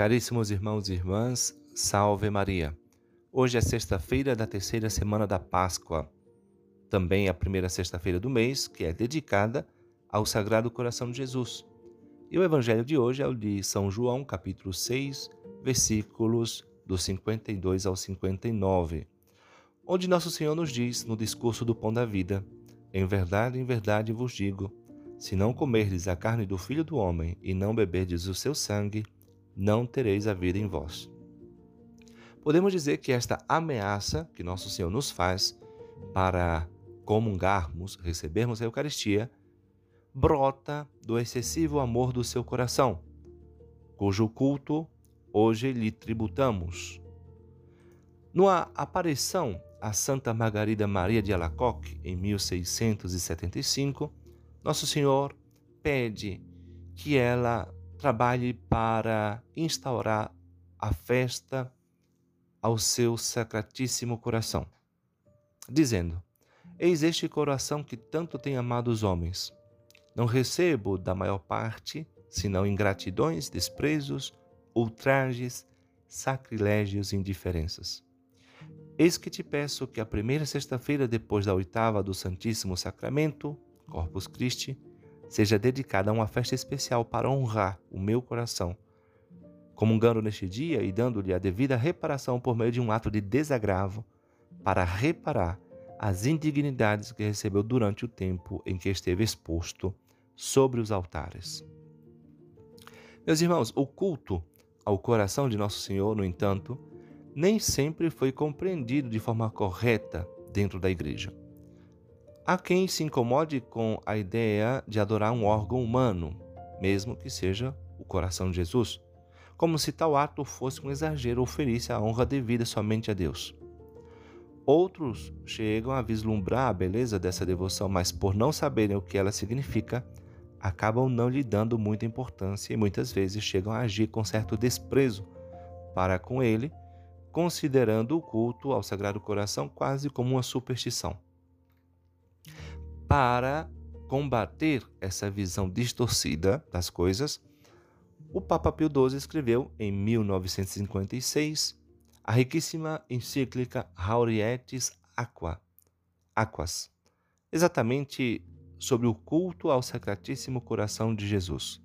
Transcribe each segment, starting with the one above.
Caríssimos irmãos e irmãs, salve Maria. Hoje é sexta-feira da terceira semana da Páscoa, também a primeira sexta-feira do mês, que é dedicada ao Sagrado Coração de Jesus. E o evangelho de hoje é o de São João, capítulo 6, versículos do 52 ao 59, onde Nosso Senhor nos diz no discurso do Pão da Vida: Em verdade, em verdade vos digo, se não comerdes a carne do Filho do Homem e não beberdes o seu sangue, não tereis a vida em vós. Podemos dizer que esta ameaça que Nosso Senhor nos faz para comungarmos, recebermos a Eucaristia, brota do excessivo amor do seu coração, cujo culto hoje lhe tributamos. Numa aparição a Santa Margarida Maria de Alacoque, em 1675, Nosso Senhor pede que ela trabalhe para instaurar a festa ao seu sacratíssimo coração, dizendo: Eis este coração que tanto tem amado os homens. Não recebo da maior parte, senão ingratidões, desprezos, ultrajes, sacrilégios e indiferenças. Eis que te peço que a primeira sexta-feira depois da oitava do Santíssimo Sacramento, Corpus Christi, seja dedicada a uma festa especial para honrar o meu coração, comungando neste dia e dando-lhe a devida reparação por meio de um ato de desagravo, para reparar as indignidades que recebeu durante o tempo em que esteve exposto sobre os altares. Meus irmãos, o culto ao coração de Nosso Senhor, no entanto, nem sempre foi compreendido de forma correta dentro da igreja. Há quem se incomode com a ideia de adorar um órgão humano, mesmo que seja o coração de Jesus, como se tal ato fosse um exagero ou ferisse a honra devida somente a Deus. Outros chegam a vislumbrar a beleza dessa devoção, mas por não saberem o que ela significa, acabam não lhe dando muita importância e muitas vezes chegam a agir com certo desprezo para com ele, considerando o culto ao Sagrado Coração quase como uma superstição. Para combater essa visão distorcida das coisas, o Papa Pio XII escreveu em 1956 a riquíssima encíclica Haurietis Aqua, Aquas, exatamente sobre o culto ao Sacratíssimo Coração de Jesus.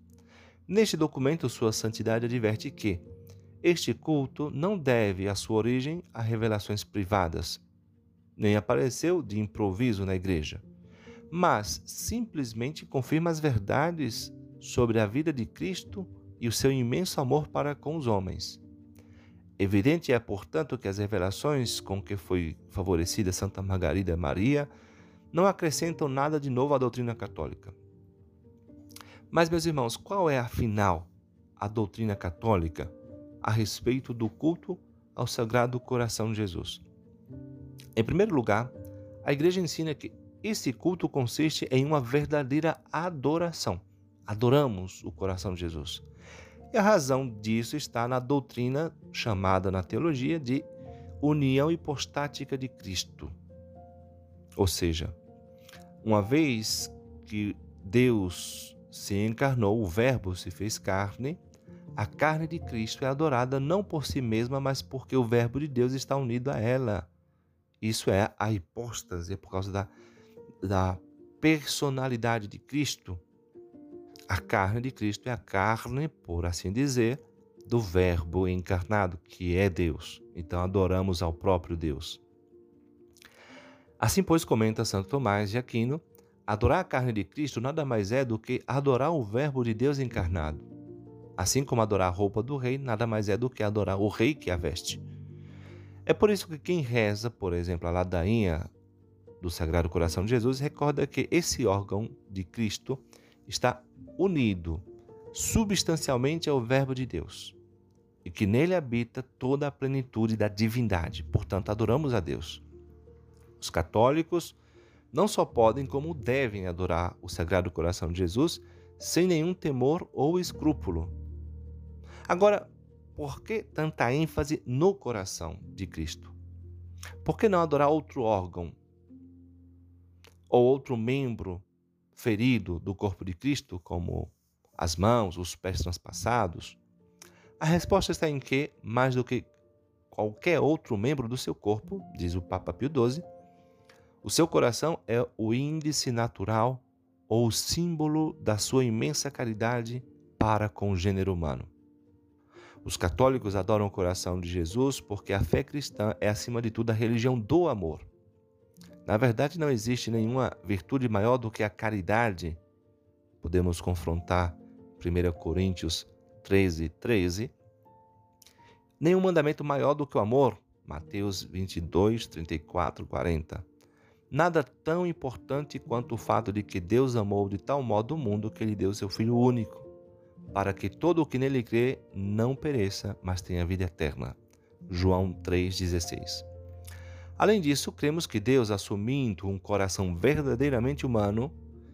Neste documento, Sua Santidade adverte que este culto não deve a sua origem a revelações privadas, nem apareceu de improviso na igreja mas simplesmente confirma as verdades sobre a vida de Cristo e o seu imenso amor para com os homens. Evidente é, portanto, que as revelações com que foi favorecida Santa Margarida Maria não acrescentam nada de novo à doutrina católica. Mas, meus irmãos, qual é, afinal, a doutrina católica a respeito do culto ao Sagrado Coração de Jesus? Em primeiro lugar, a Igreja ensina que esse culto consiste em uma verdadeira adoração. Adoramos o coração de Jesus. E a razão disso está na doutrina chamada na teologia de união hipostática de Cristo. Ou seja, uma vez que Deus se encarnou, o Verbo se fez carne, a carne de Cristo é adorada não por si mesma, mas porque o Verbo de Deus está unido a ela. Isso é a hipóstase, é por causa da da personalidade de Cristo, a carne de Cristo é a carne, por assim dizer, do Verbo encarnado, que é Deus. Então adoramos ao próprio Deus. Assim, pois, comenta Santo Tomás de Aquino, adorar a carne de Cristo nada mais é do que adorar o Verbo de Deus encarnado. Assim como adorar a roupa do rei nada mais é do que adorar o rei que a veste. É por isso que quem reza, por exemplo, a ladainha do Sagrado Coração de Jesus recorda que esse órgão de Cristo está unido substancialmente ao Verbo de Deus e que nele habita toda a plenitude da divindade. Portanto, adoramos a Deus. Os católicos não só podem, como devem adorar o Sagrado Coração de Jesus sem nenhum temor ou escrúpulo. Agora, por que tanta ênfase no coração de Cristo? Por que não adorar outro órgão ou outro membro ferido do corpo de Cristo, como as mãos, os pés transpassados. A resposta está em que, mais do que qualquer outro membro do seu corpo, diz o Papa Pio XII, o seu coração é o índice natural ou símbolo da sua imensa caridade para com o gênero humano. Os católicos adoram o coração de Jesus porque a fé cristã é, acima de tudo, a religião do amor. Na verdade, não existe nenhuma virtude maior do que a caridade. Podemos confrontar 1 Coríntios 13, 13. Nenhum mandamento maior do que o amor. Mateus 22, 34, 40. Nada tão importante quanto o fato de que Deus amou de tal modo o mundo que ele deu seu Filho único para que todo o que nele crê não pereça, mas tenha vida eterna. João 3,16. Além disso, cremos que Deus, assumindo um coração verdadeiramente humano,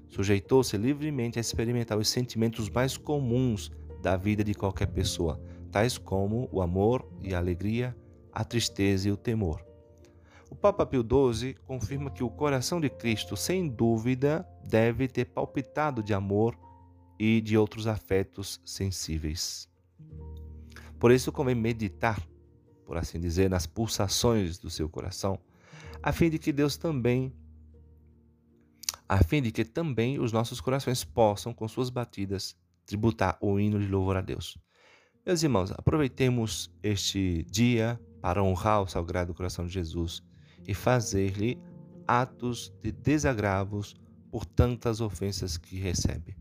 sujeitou-se livremente a experimentar os sentimentos mais comuns da vida de qualquer pessoa, tais como o amor e a alegria, a tristeza e o temor. O Papa Pio XII confirma que o coração de Cristo, sem dúvida, deve ter palpitado de amor e de outros afetos sensíveis. Por isso convém meditar, por assim dizer, nas pulsações do seu coração, a fim de que Deus também a fim de que também os nossos corações possam, com suas batidas, tributar o hino de louvor a Deus. Meus irmãos, aproveitemos este dia para honrar o Sagrado Coração de Jesus e fazer-lhe atos de desagravos por tantas ofensas que recebe.